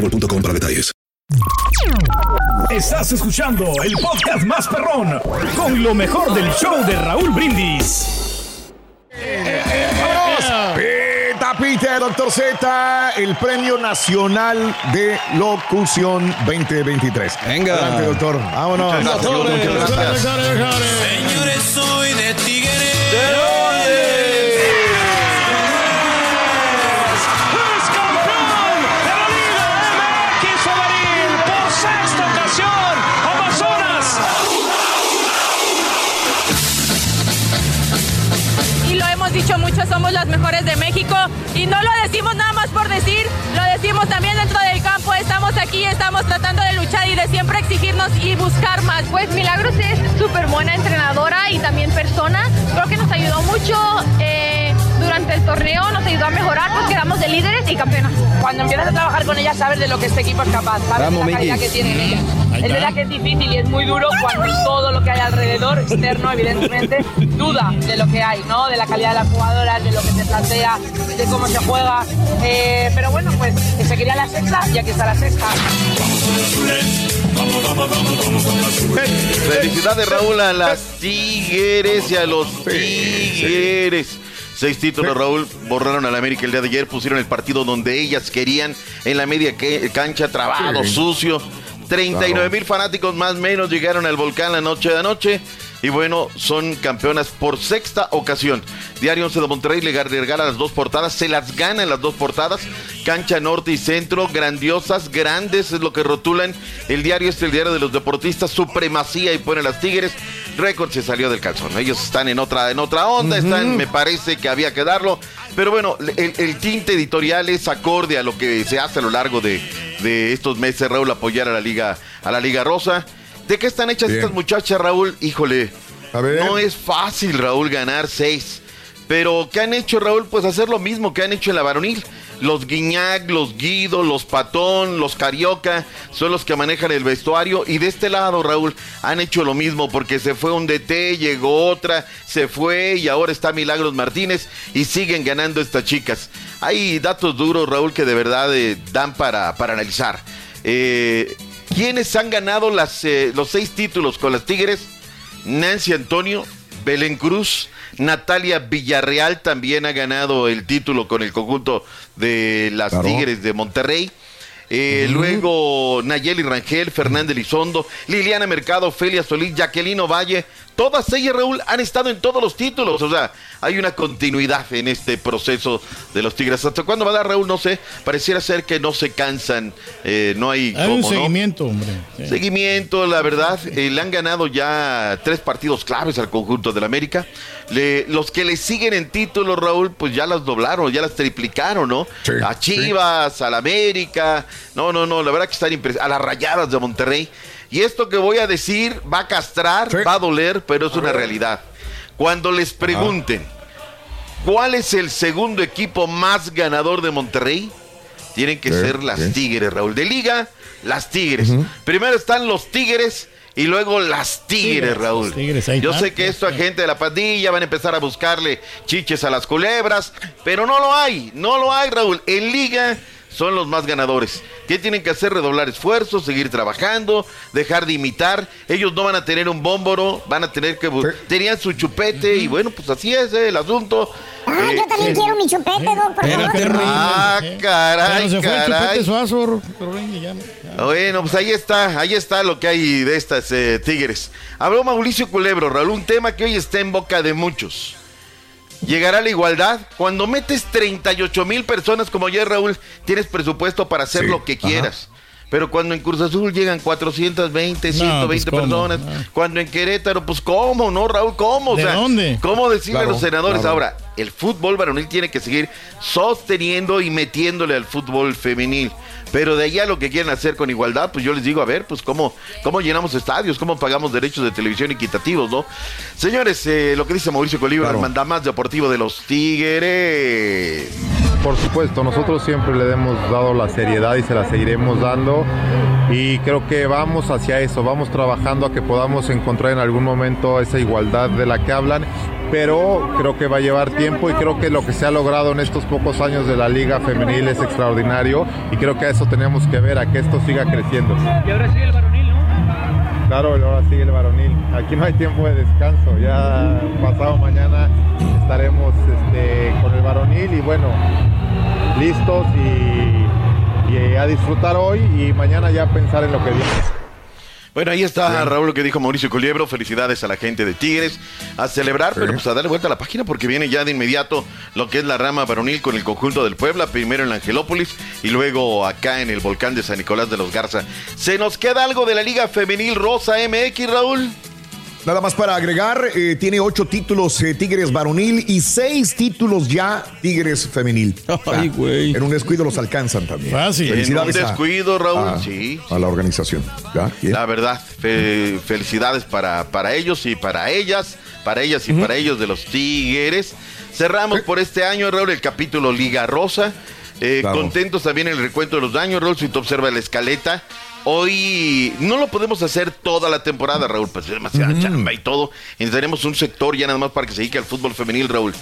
boostmobile.com para detalles. Estás escuchando el podcast más perrón con lo mejor del show de Raúl Brindis. Pita Pita, doctor Z, el Premio Nacional de Locución 2023. Venga. Adelante, doctor. Vámonos. Gracias, Doctor, gracias. Señores, las mejores de México y no lo decimos nada más por decir, lo decimos también dentro del campo, estamos aquí, estamos tratando de luchar y de siempre exigirnos y buscar más. Pues Milagros es súper buena entrenadora y también persona. Creo que nos ayudó mucho el torneo, nos ayudó a mejorar, pues quedamos de líderes y campeonas. Cuando empiezas a trabajar con ella sabes de lo que este equipo es capaz, sabes Vamos, de la calidad que tienen ellas. Es verdad que es difícil y es muy duro cuando todo lo que hay alrededor, externo evidentemente, duda de lo que hay, ¿no? De la calidad de las jugadoras, de lo que se plantea, de cómo se juega. Eh, pero bueno, pues que se quería la sexta y aquí está la sexta. Felicidades, Raúl, a las Tigres y a los Tigres. Seis títulos, Raúl, borraron a la América el día de ayer, pusieron el partido donde ellas querían, en la media que- cancha, trabado, sucio. 39 mil fanáticos más o menos llegaron al volcán la noche de anoche. Y bueno, son campeonas por sexta ocasión. Diario 11 de Monterrey le regala las dos portadas, se las gana en las dos portadas. Cancha norte y centro, grandiosas, grandes, es lo que rotulan. El diario es el diario de los deportistas, supremacía y pone las Tigres. Récord se salió del calzón. Ellos están en otra, en otra onda, están, me parece que había que darlo. Pero bueno, el, el tinte editorial es acorde a lo que se hace a lo largo de, de estos meses, Raúl, apoyar a la Liga, a la Liga Rosa. ¿De qué están hechas Bien. estas muchachas, Raúl? Híjole, A ver. no es fácil, Raúl, ganar seis. Pero, ¿qué han hecho, Raúl? Pues hacer lo mismo que han hecho en la varonil. Los Guiñac, los Guido, los Patón, los Carioca son los que manejan el vestuario. Y de este lado, Raúl, han hecho lo mismo porque se fue un DT, llegó otra, se fue y ahora está Milagros Martínez y siguen ganando estas chicas. Hay datos duros, Raúl, que de verdad eh, dan para, para analizar. Eh, ¿Quiénes han ganado las, eh, los seis títulos con las Tigres? Nancy Antonio, Belén Cruz, Natalia Villarreal también ha ganado el título con el conjunto de las Claro. Tigres de Monterrey. Eh, Luego Nayeli Rangel, Fernández Lizondo, Liliana Mercado, Ofelia Solís, Jacqueline Valle, todas ellas, Raúl, han estado en todos los títulos. O sea, hay una continuidad en este proceso de los Tigres. ¿Hasta cuándo va a dar, Raúl? No sé. Pareciera ser que no se cansan. eh, no hay. Hay un seguimiento, hombre. Sí. Seguimiento, la verdad, eh, le han ganado ya tres partidos claves al conjunto del América. Le- los que le siguen en títulos, Raúl, pues ya las doblaron, ya las triplicaron, ¿no? Sí, a Chivas, al América. No, no, no, la verdad que están impresionantes. A las rayadas de Monterrey. Y esto que voy a decir va a castrar, Sí. va a doler, pero es una realidad. Cuando les pregunten cuál es el segundo equipo más ganador de Monterrey, tienen que Sí, ser las sí. Tigres, Raúl. De liga, las Tigres. Primero están los Tigres y luego las Tigres, Tigres, Raúl. los Tigres, ahí Yo está. sé que esto a gente de la pandilla van a empezar a buscarle chiches a las culebras, pero no lo hay, no lo hay, Raúl. En liga son los más ganadores. ¿Qué tienen que hacer? Redoblar esfuerzos, seguir trabajando, dejar de imitar. Ellos no van a tener un bómboro, van a tener que... Tenían su chupete y bueno, pues así es eh, el asunto. Ah, Eh, yo también quiero mi chupete, Doc, por favor. Rin. Ah, Sí. caray, Pero se fue el caray. chupete suazo, Ro- Rin, y ya ya. Bueno, pues ahí está, ahí está lo que hay de estas eh, Tigres. Habló Mauricio Culebro, Raúl, un tema que hoy está en boca de muchos. Llegará la igualdad. Cuando metes 38 mil personas como ayer, Raúl, tienes presupuesto para hacer Sí, lo que ajá. quieras. Pero cuando en Cruz Azul llegan 420, 120 pues, ¿cómo? personas, cuando en Querétaro, pues ¿cómo, no, Raúl? ¿Cómo? O ¿De sea, dónde? ¿Cómo decirle Claro, a los senadores claro. ahora? El fútbol varonil tiene que seguir sosteniendo y metiéndole al fútbol femenil. Pero de allá lo que quieren hacer con igualdad, pues yo les digo, a ver, pues cómo, cómo llenamos estadios, cómo pagamos derechos de televisión equitativos, ¿no? Señores, eh, lo que dice Mauricio Colibra, Claro. mandamás deportivo de los Tigres. Por supuesto, nosotros siempre le hemos dado la seriedad y se la seguiremos dando y creo que vamos hacia eso, vamos trabajando a que podamos encontrar en algún momento esa igualdad de la que hablan, pero creo que va a llevar tiempo y creo que lo que se ha logrado en estos pocos años de la liga femenil es extraordinario y creo que a eso tenemos que ver, a que esto siga creciendo. Y ahora sigue el varonil, ¿no? Claro, ahora sigue el varonil. Aquí no hay tiempo de descanso. Ya pasado mañana estaremos este, con el varonil y bueno, listos y, y a disfrutar hoy y mañana ya pensar en lo que viene. Bueno, ahí está Raúl lo que dijo Mauricio Coliebro. Felicidades a la gente de Tigres. A celebrar, pero pues a darle vuelta a la página porque viene ya de inmediato lo que es la rama varonil con el conjunto del Puebla. Primero en la Angelópolis y luego acá en el volcán de San Nicolás de los Garza. ¿Se nos queda algo de la Liga Femenil Rosa MX, Raúl? Nada más para agregar, eh, tiene ocho títulos eh, Tigres varonil y seis títulos ya Tigres femenil. Ay, güey. En un descuido los alcanzan también. Fácil. Felicidades En un a- descuido, Raúl, a- sí. A la organización. La verdad, fe- felicidades para, para ellos y para ellas, para ellas y para ellos de los Tigres. Cerramos por este año, Raúl, el capítulo Liga Rosa. Eh. Contentos también en el recuento de los daños, Raúl, si tú observas la escaleta. Hoy no lo podemos hacer toda la temporada, Raúl, pues es demasiada chamba y todo. Necesitaremos un sector ya nada más para que se dedique al fútbol femenil, Raúl.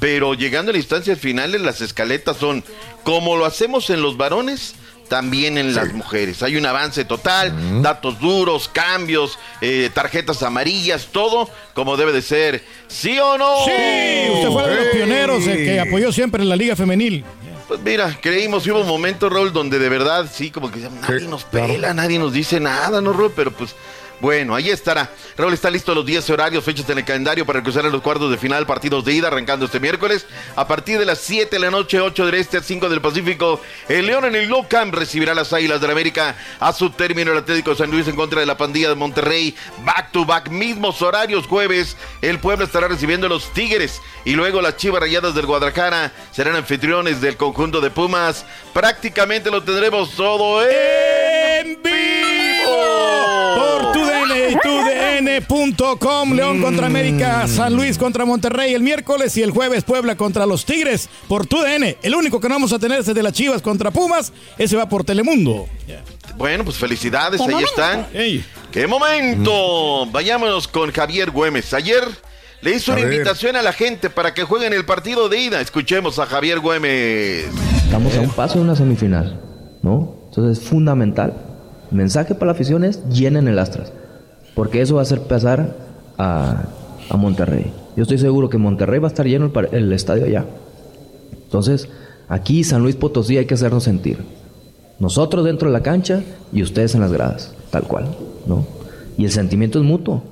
Pero llegando a las instancias finales, las escaletas son como lo hacemos en los varones, también en las mujeres. Hay un avance total, datos duros, cambios, eh, tarjetas amarillas, todo como debe de ser. ¿Sí o no? Sí, usted fue de los pioneros eh, que apoyó siempre en la Liga Femenil. Pues mira, creímos, hubo un momento, Raúl, donde de verdad, sí, como que nadie nos pela, nadie nos dice nada, ¿no, Raúl? Pero pues, bueno, ahí estará. Raúl está listo los 10 horarios, fechas en el calendario para cruzar en los cuartos de final, partidos de ida, arrancando este miércoles. A partir de las 7 de la noche, 8 del Este, 5 del Pacífico, el León en el No Camp recibirá a las Águilas del América a su término el Atlético de San Luis en contra de la pandilla de Monterrey. Back to back, mismos horarios, jueves. El Puebla estará recibiendo a los Tigres y luego las Chivas Rayadas del Guadalajara serán anfitriones del conjunto de Pumas. Prácticamente lo tendremos todo en vivo por TUDN y León contra América, San Luis contra Monterrey el miércoles y el jueves Puebla contra los Tigres por TUDN. El único que no vamos a tener es de las Chivas contra Pumas. Ese va por Telemundo. Bueno, pues felicidades, ¡Qué ahí están. ¡Qué momento! Vayámonos con Javier Güemes. Ayer le hizo una invitación a la gente para que jueguen el partido de ida. Escuchemos a Javier Güemes. Estamos a un paso de una semifinal, ¿no? Entonces es fundamental. El mensaje para la afición es llenen el Astras, porque eso va a hacer pasar a, a Monterrey. Yo estoy seguro que Monterrey va a estar lleno el, el estadio allá. Entonces, aquí San Luis Potosí hay que hacernos sentir. Nosotros dentro de la cancha y ustedes en las gradas, tal cual, ¿no? Y el sentimiento es mutuo.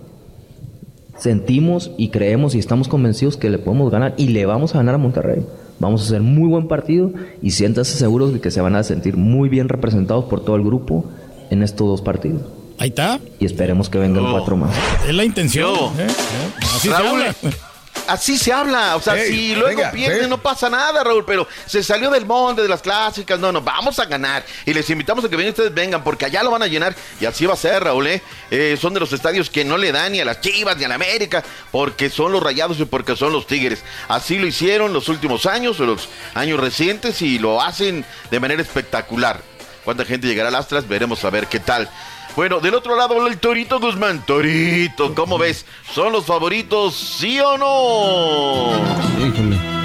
Sentimos y creemos y estamos convencidos que le podemos ganar y le vamos a ganar a Monterrey. Vamos a hacer muy buen partido y siéntase seguros de que se van a sentir muy bien representados por todo el grupo en estos dos partidos. Ahí está. Y esperemos que vengan cuatro más. Es la intención. Yo. ¿eh? Así se Raúl, habla. Así se habla, o sea, si luego venga, sí. no pasa nada, Raúl, pero se salió del monte de las clásicas, no, no, vamos a ganar y les invitamos a que vengan ustedes, vengan, porque allá lo van a llenar y así va a ser, Raúl, ¿eh? Eh, son de los estadios que no le dan ni a las Chivas ni a la América, porque son los Rayados y porque son los Tigres. Así lo hicieron los últimos años, o los años recientes y lo hacen de manera espectacular. ¿Cuánta gente llegará al Astras? Veremos a ver qué tal. Bueno, del otro lado el Torito Guzmán. Torito, ¿cómo ves? ¿Son los favoritos, sí o no?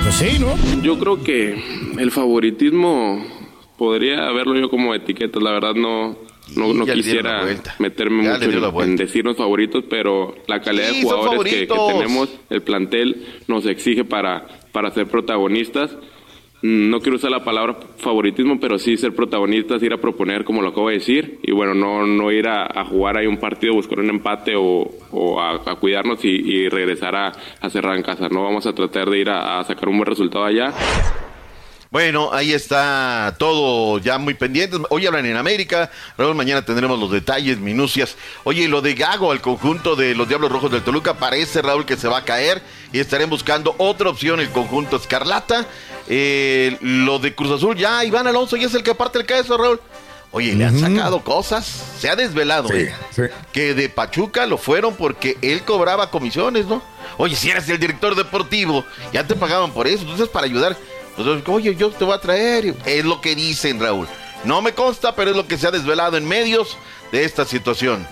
Pues sí, ¿no? Yo creo que el favoritismo podría verlo yo como etiqueta. La verdad no, no, quisiera meterme Ya mucho en, en decirnos favoritos, pero la calidad Sí, de jugadores que, que tenemos, el plantel nos exige para, para ser protagonistas. No quiero usar la palabra favoritismo, pero sí ser protagonistas, ir a proponer, como lo acabo de decir, y bueno, no, no ir a, jugar ahí un partido, buscar un empate o, o a, cuidarnos y, regresar a, a cerrar en casa. No vamos a tratar de ir a sacar un buen resultado allá. Bueno, ahí está todo ya muy pendiente. Hoy hablan en América, Raúl, mañana tendremos los detalles, minucias. Oye, lo de Gago al conjunto de los Diablos Rojos del Toluca parece, Raúl, que se va a caer y estarán buscando otra opción, el conjunto Escarlata. Eh, lo de Cruz Azul, ya Iván Alonso ya es el que parte el queso, Raúl. Oye, le han sacado cosas, se ha desvelado, Sí, ¿eh? sí. que de Pachuca lo fueron porque él cobraba comisiones, ¿no? Oye, si eres el director deportivo, ya te pagaban por eso, entonces para ayudar. Entonces, oye, yo te voy a traer. Es lo que dicen, Raúl. No me consta, pero es lo que se ha desvelado en medios de esta situación.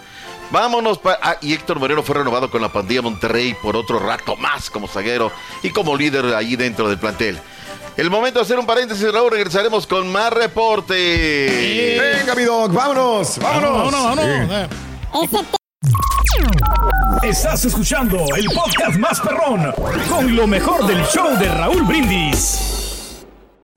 Vámonos para... Ah, y Héctor Moreno fue renovado con la pandilla Monterrey por otro rato más como zaguero y como líder ahí dentro del plantel. El momento de hacer un paréntesis, Raúl, regresaremos con más reporte. Venga, mi dog, vámonos, vámonos. Vámonos, vámonos. Sí. Estás escuchando el podcast más perrón con lo mejor del show de Raúl Brindis.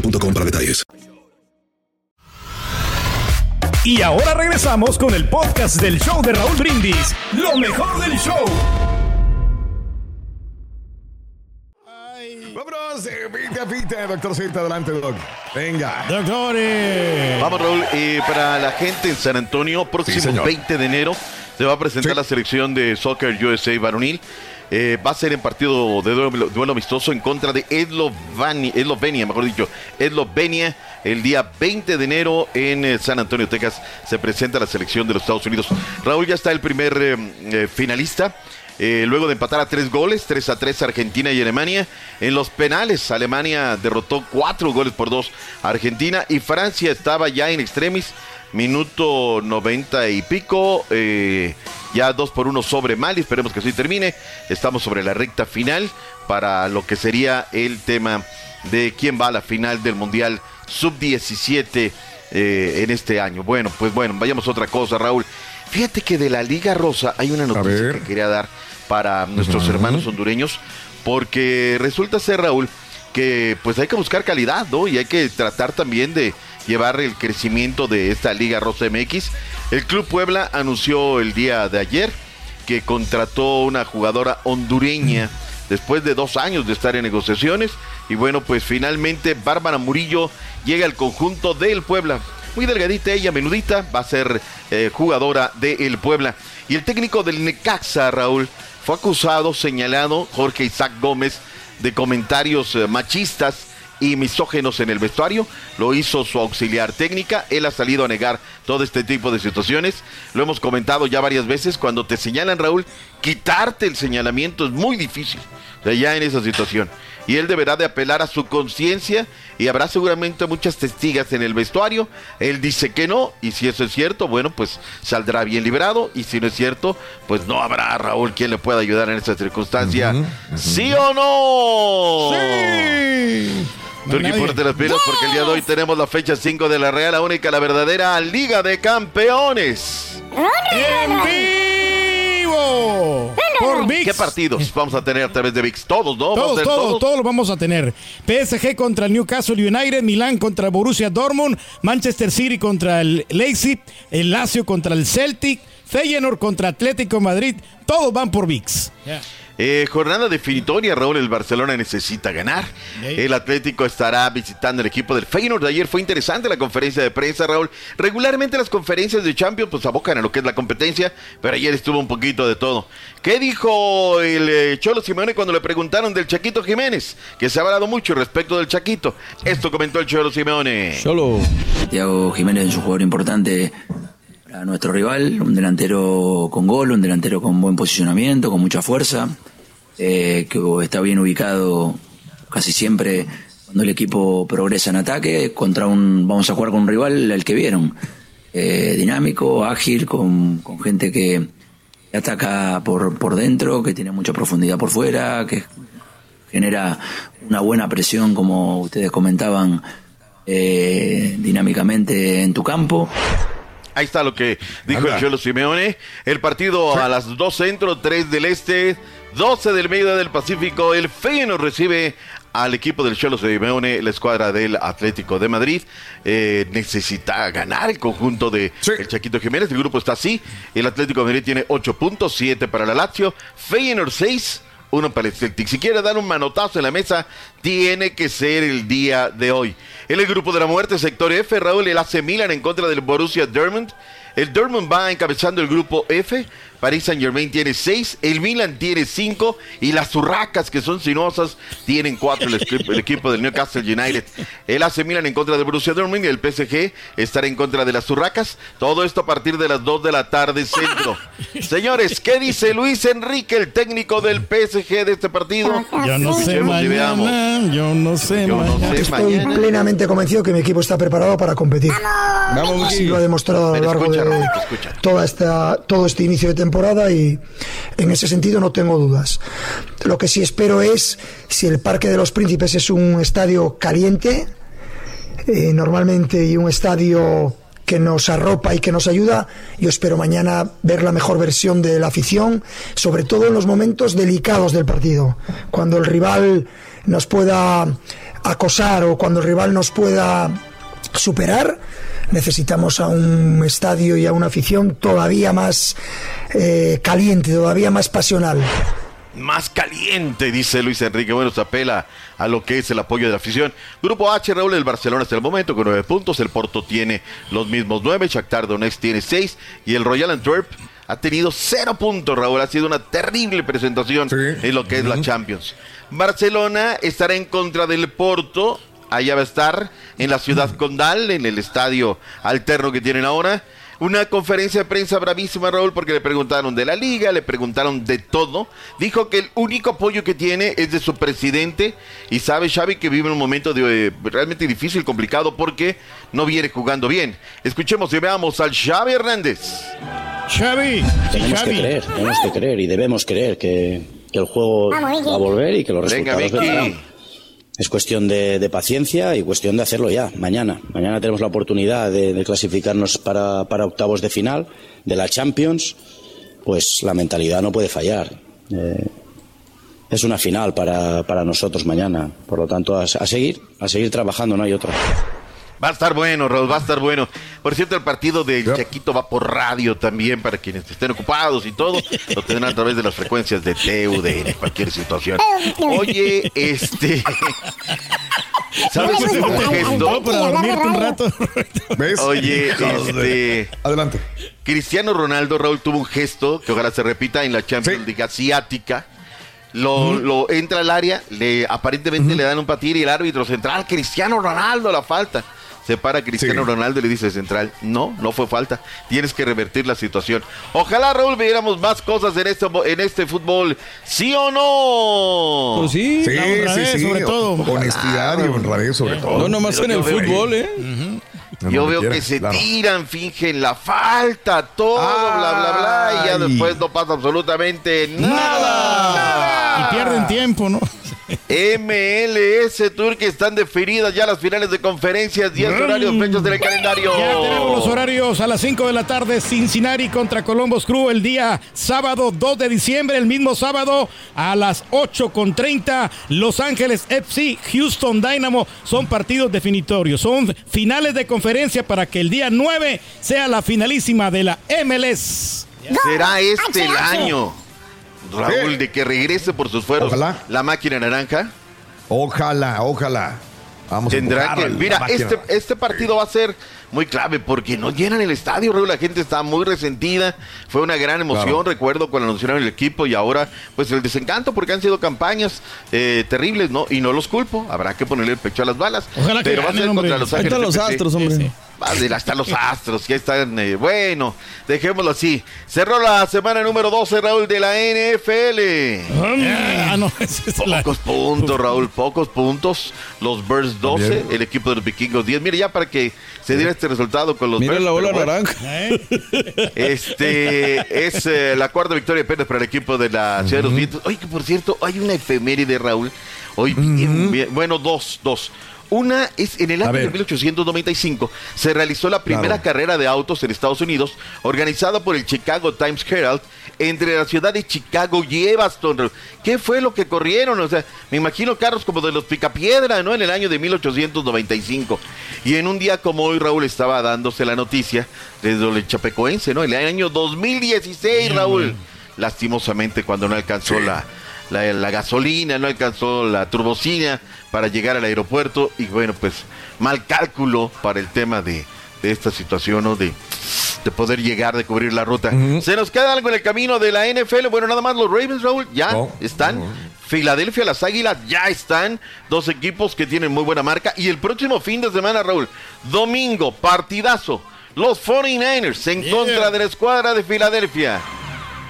boostmobile.com para detalles. Y ahora regresamos con el podcast del show de Raúl Brindis. Lo mejor del show. Vámonos, eh, pita, pita, doctor Z, adelante, doc. Venga. Doctores. Vamos, Raúl. eh, para la gente en San Antonio, próximo señor. 20 de enero se va a presentar la selección de Soccer USA varonil. Eh, va a ser en partido de duelo, duelo amistoso en contra de Eslovenia, Eslovenia, mejor dicho, Eslovenia. El día 20 de enero en eh, San Antonio, Texas, se presenta la selección de los Estados Unidos. Raúl ya está el primer eh, finalista. Luego de empatar a tres goles, 3 a 3 Argentina y Alemania. En los penales, Alemania derrotó cuatro goles por dos Argentina y Francia estaba ya en extremis, minuto 90 y pico, eh, ya dos por uno sobre Mali, esperemos que así termine. Estamos sobre la recta final para lo que sería el tema de quién va a la final del Mundial Sub-17 eh, en este año. Bueno, pues bueno, vayamos a otra cosa, Raúl. Fíjate que de la Liga Rosa hay una noticia que quería dar para nuestros Ujú. hermanos hondureños, porque resulta ser, Raúl, que pues hay que buscar calidad, ¿no? Y hay que tratar también de llevar el crecimiento de esta Liga Rosa MX. El Club Puebla anunció el día de ayer que contrató una jugadora hondureña después de dos años de estar en negociaciones. Y bueno, pues finalmente Bárbara Murillo llega al conjunto del Puebla. Muy delgadita ella, menudita, va a ser eh, jugadora del Puebla. Y el técnico del Necaxa, Raúl, fue acusado, señalado, Jorge Isaac Gómez, de comentarios eh, machistas y misógenos en el vestuario. Lo hizo su auxiliar técnica. Él ha salido a negar todo este tipo de situaciones. Lo hemos comentado ya varias veces. Cuando te señalan, Raúl, quitarte el señalamiento es muy difícil. O sea, ya en esa situación. Y él deberá de apelar a su conciencia y habrá seguramente muchas testigas en el vestuario. Él dice que no y si eso es cierto, bueno, pues saldrá bien librado y si no es cierto, pues no habrá Raúl quien le pueda ayudar en esta circunstancia. ¿Sí o no? Sí. Nadie. ponte las pilas porque el día de hoy tenemos la fecha 5 de la Real, la única, la verdadera Liga de Campeones. ¡En vivo! Por VIX. ¿Qué partidos vamos a tener a través de VIX? Todos, ¿no? Todos, tener todos, todos los vamos a tener. PSG contra el Newcastle United, Milán contra Borussia Dortmund, Manchester City contra el Leipzig, el Lazio contra el Celtic, Feyenoord contra Atlético Madrid. Todos van por VIX. Eh, jornada definitoria, Raúl, el Barcelona necesita ganar. El Atlético estará visitando el equipo del Feyenoord. Ayer fue interesante la conferencia de prensa, Raúl. Regularmente las conferencias de Champions pues abocan a lo que es la competencia, pero ayer estuvo un poquito de todo. ¿Qué dijo el eh, Cholo Simeone cuando le preguntaron del Chaquito Jiménez? Que se ha hablado mucho respecto del Chaquito. Esto comentó el Cholo Simeone. Solo. Thiago Jiménez es un jugador importante para nuestro rival, un delantero con gol, un delantero con buen posicionamiento, con mucha fuerza, eh, que está bien ubicado casi siempre cuando el equipo progresa en ataque contra un, vamos a jugar con un rival el que vieron, eh, dinámico, ágil, con, con gente que ataca por, por dentro, que tiene mucha profundidad por fuera, que genera una buena presión, como ustedes comentaban, eh, dinámicamente en tu campo. Ahí está lo que dijo Anda. el Cholo Simeone. El partido a las 2 centro, 3 del este, 12 del medio del Pacífico. El Feyenoord recibe al equipo del Cholo Simeone, la escuadra del Atlético de Madrid. Eh, necesita ganar el conjunto de el Chaquito Jiménez. El grupo está así. El Atlético de Madrid tiene 8 puntos, 7 para la Lazio. Feyenoord 6, uno para el Celtic. Si quiere dar un manotazo en la mesa, tiene que ser el día de hoy. En el grupo de la muerte, sector F, Raúl, el AC Milan en contra del Borussia Dortmund. El Dortmund va encabezando el grupo F. Paris Saint Germain tiene 6, el Milan tiene 5 y las Urracas, que son sinuosas, tienen 4 el, equipo- el equipo del Newcastle United. El AC Milan en contra del Borussia Dortmund y el PSG estará en contra de las Urracas. Todo esto a partir de las 2 de la tarde centro. Señores, ¿qué dice Luis Enrique, el técnico del PSG de este partido? Yo no sé mañana, yo no sé mañana. Estoy plenamente convencido que mi equipo está preparado para competir. Vamos, Así lo ha demostrado a lo largo escucha, de escucha. toda esta, todo este inicio de temporada y en ese sentido no tengo dudas. Lo que sí espero es, si el Parque de los Príncipes es un estadio caliente, eh, normalmente y un estadio que nos arropa y que nos ayuda, yo espero mañana ver la mejor versión de la afición, sobre todo en los momentos delicados del partido, cuando el rival nos pueda acosar o cuando el rival nos pueda superar, necesitamos a un estadio y a una afición todavía más eh, caliente, todavía más pasional. más caliente, dice Luis Enrique. Bueno, se apela a lo que es el apoyo de la afición. Grupo H, Raúl, el Barcelona hasta el momento con nueve puntos. El Porto tiene los mismos nueve. Shakhtar Donetsk tiene seis. Y el Royal Antwerp ha tenido cero puntos, Raúl. Ha sido una terrible presentación en lo que es la Champions. Barcelona estará en contra del Porto. Allá va a estar en la ciudad condal, en el estadio alterno que tienen ahora. Una conferencia de prensa bravísima, Raúl, porque le preguntaron de la liga, le preguntaron de todo. Dijo que el único apoyo que tiene es de su presidente y sabe Xavi que vive un momento de, eh, realmente difícil, complicado, porque no viene jugando bien. Escuchemos y veamos al Xavi Hernández. Xavi, Tenemos que creer, tenemos que creer y debemos creer que, que el juego Vamos, va a volver y que los Venga, resultados vendrán. Es cuestión de, paciencia y cuestión de hacerlo ya, mañana. Mañana tenemos la oportunidad de, de clasificarnos para, para octavos de final de la Champions. Pues la mentalidad no puede fallar. Eh, es una final para, para nosotros mañana. Por lo tanto, a, a seguir, a seguir trabajando, no hay otra. Va a estar bueno, Raúl, va a estar bueno. Por cierto, el partido del Chaquito va por radio también para quienes estén ocupados y todo. Lo tendrán a través de las frecuencias de TUDN, cualquier situación. Oye, este. ¿Sabes qué fue un gesto? para dormirte un rato. ¿Ves? Oye, este. Adelante. Cristiano Ronaldo, Raúl, tuvo un gesto que ojalá se repita en la Champions League asiática. Lo, lo entra al área, le aparentemente le dan un patín y el árbitro central, Cristiano Ronaldo, la falta. Se para Cristiano Ronaldo y le dice central, no, no fue falta, tienes que revertir la situación. Ojalá, Raúl, viéramos más cosas en este, en este fútbol, ¿sí o no? Pues sí, Sí, la honradez, sí, sí. sobre todo. Honestidad y honradez sobre todo. No nomás en el fútbol, ¿eh? Yo veo quiera, que se claro. tiran, fingen la falta, todo, bla, bla, bla, y ya después no pasa absolutamente nada. Y pierden tiempo, ¿no? MLS Tour que están definidas ya las finales de conferencias, días, horarios, fechas del calendario. Ya tenemos los horarios a las 5 de la tarde, Cincinnati contra Columbus Crew el día sábado 2 de diciembre, el mismo sábado a las 8 con 30, Los Ángeles FC, Houston Dynamo, son partidos definitorios, son finales de conferencia para que el día 9 sea la finalísima de la MLS. Será este el año. Raúl, de que regrese por sus fueros Ojalá. la máquina naranja. Ojalá, ojalá. Vamos a Tendrá que. a la Mira, este, este partido va a ser muy clave porque no llenan el estadio, Raúl. La gente está muy resentida. Fue una gran emoción, Claro. recuerdo, cuando anunciaron el equipo y ahora, pues el desencanto porque han sido campañas eh, terribles, ¿no? Y no los culpo. Habrá que ponerle el pecho a las balas. Ojalá que Pero va a ser hombre. contra los Ángeles. los. Astros, hombre. Sí, sí. Madre, hasta los astros, ya están. eh, bueno, dejémoslo así. Cerró la semana número 12, Raúl, de la NFL. Ah, no, esa es la- Pocos puntos, Raúl, pocos puntos. Los Bears 12, También. el equipo de los vikingos 10. Mire, ya para que se diera este resultado con los Mira Bears. la bola pero bueno, naranja. Este es eh, la cuarta victoria apenas para el equipo de la Ciudad de los Vientos. Oye, que por cierto, hay una efeméride, Raúl. Hoy, bien, bien, bueno, dos, dos. Una es en el año de 1895 se realizó la primera Claro. carrera de autos en Estados Unidos organizada por el Chicago Times Herald entre la ciudad de Chicago y Evanston. ¿Qué fue lo que corrieron? O sea, me imagino carros como de los Picapiedra, ¿no? En el año de 1895. Y en un día como hoy, Raúl estaba dándose la noticia desde el Chapecoense, ¿no? En el año 2016, Raúl. Lastimosamente cuando no alcanzó la, la, la gasolina, no alcanzó la turbocina para llegar al aeropuerto y bueno, pues mal cálculo para el tema de, de esta situación, ¿no? De, de poder llegar, de cubrir la ruta. ¿Se nos queda algo en el camino de la NFL? Bueno, nada más los Ravens, Raúl, ya están. Filadelfia, las Águilas ya están. Dos equipos que tienen muy buena marca. Y el próximo fin de semana, Raúl, domingo, partidazo. Los 49ers en contra de la escuadra de Filadelfia.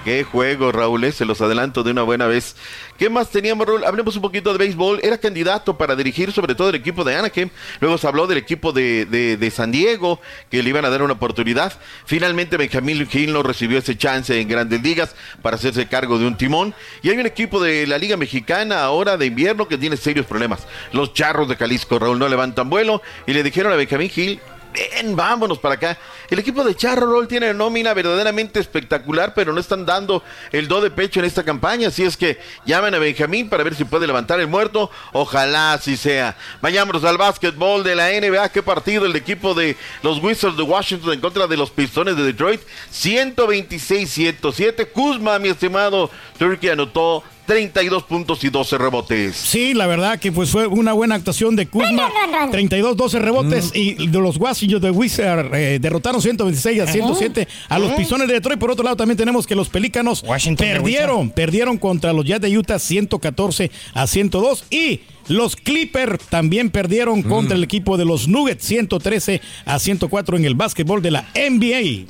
Qué juego, Raúl, eh, se los adelanto de una buena vez. ¿Qué más teníamos, Raúl? Hablemos un poquito de béisbol. Era candidato para dirigir sobre todo el equipo de Anaheim. Luego se habló del equipo de, de- de San Diego, que le iban a dar una oportunidad. Finalmente Benjamín Gil no recibió ese chance en grandes ligas para hacerse cargo de un timón. Y hay un equipo de la Liga Mexicana ahora de invierno que tiene serios problemas. Los charros de Jalisco, Raúl, no levantan vuelo y le dijeron a Benjamín Gil, vámonos para acá. El equipo de Charro Roll tiene nómina verdaderamente espectacular, pero no están dando el do de pecho en esta campaña. Así es que llamen a Benjamín para ver si puede levantar el muerto. Ojalá así sea. Vayámonos al básquetbol de la NBA. Qué partido el equipo de los Wizards de Washington en contra de los Pistones de Detroit. 126-107. Kuzma, mi estimado Turkey, anotó 32 puntos y 12 rebotes. Sí, la verdad que pues fue una buena actuación de Kuzma. 32, 12 rebotes y de los Washington de Wizard eh, derrotaron 126 a 107 a los Pistones de Detroit. Por otro lado también tenemos que los Pelícanos perdieron, perdieron contra los Jazz de Utah 114 a 102 y los Clippers también perdieron contra el equipo de los Nuggets 113 a 104 en el básquetbol de la NBA.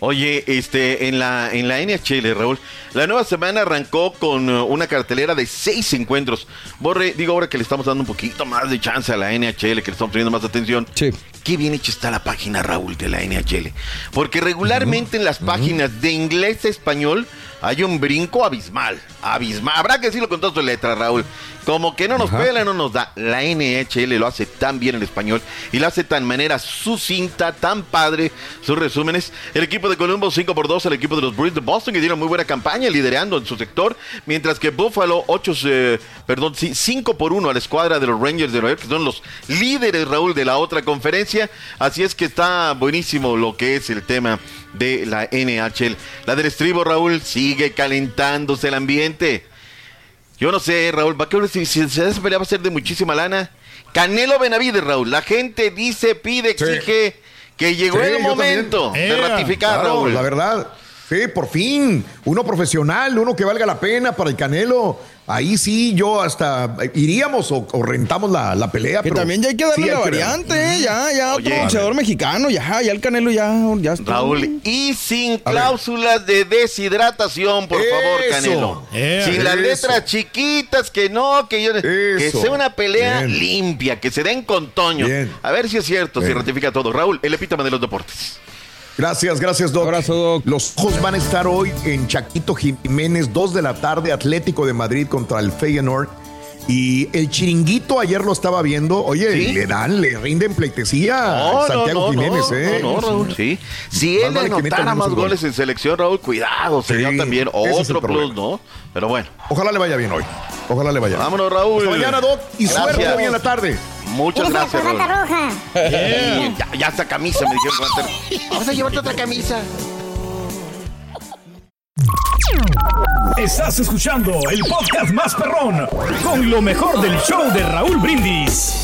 Oye, este, en la, en la NHL, Raúl, la nueva semana arrancó con uh, una cartelera de seis encuentros. Borre, digo ahora que le estamos dando un poquito más de chance a la NHL, que le estamos poniendo más atención. Sí. Qué bien hecha está la página, Raúl, de la NHL. Porque regularmente en las páginas de inglés a español hay un brinco abismal. Abismal. Habrá que decirlo con todas sus letras, Raúl. Como que no nos Ajá. pela, no nos da. La NHL lo hace tan bien en español y lo hace tan manera sucinta, tan padre sus resúmenes. El equipo de Columbus 5 por 2 al equipo de los Bruins de Boston que dieron muy buena campaña liderando en su sector, mientras que Buffalo 8 eh, perdón, sí, 5 por 1 a la escuadra de los Rangers de Nueva York, que son los líderes, Raúl, de la otra conferencia. Así es que está buenísimo lo que es el tema de la NHL. La del estribo, Raúl, sigue calentándose el ambiente. Yo no sé, Raúl, ¿va que si, si se pelea va a ser de muchísima lana? Canelo Benavides, Raúl. La gente dice, pide, exige que llegó Sí, el momento de ratificar, Claro, Raúl. La verdad. Sí, por fin. Uno profesional, uno que valga la pena para el Canelo. Ahí sí, yo hasta iríamos o, o rentamos la, la pelea. Que pero también ya hay que darle sí la que- variante, ¿eh? Ya, ya, Oye. otro boxeador mexicano, ya, ya el Canelo ya, ya está. Raúl, y sin cláusulas de deshidratación, por favor. Canelo. Eh, sin las eso. letras chiquitas, que no, que yo. Que sea una pelea Bien. limpia, que se den con Toño. Bien. A ver si es cierto, si ratifica todo. Raúl, el epítome de los deportes. Gracias, gracias, Doc. Los ojos van a estar hoy en Chaquito Jiménez, 2 de la tarde, Atlético de Madrid contra el Feyenoord. Y el chiringuito ayer lo estaba viendo. Oye, ¿Sí? le dan, le rinden pleitesía No, a Santiago no, no, Jiménez, ¿eh? no, no, Raúl, sí. Si Más él vale anotara más goles. en selección, Raúl, cuidado, sería Sí, también otro plus, ¿no? Pero bueno. Ojalá le vaya bien hoy. Ojalá le vaya. bien. Vámonos, Raúl. Hasta mañana, Doc. Y Gracias. suerte hoy en la tarde. Muchas gracias, Raúl. roja. Ya, ya esta camisa me dijeron que va a estar- Vamos a llevarte otra camisa. Estás escuchando el podcast más perrón con lo mejor del show de Raúl Brindis.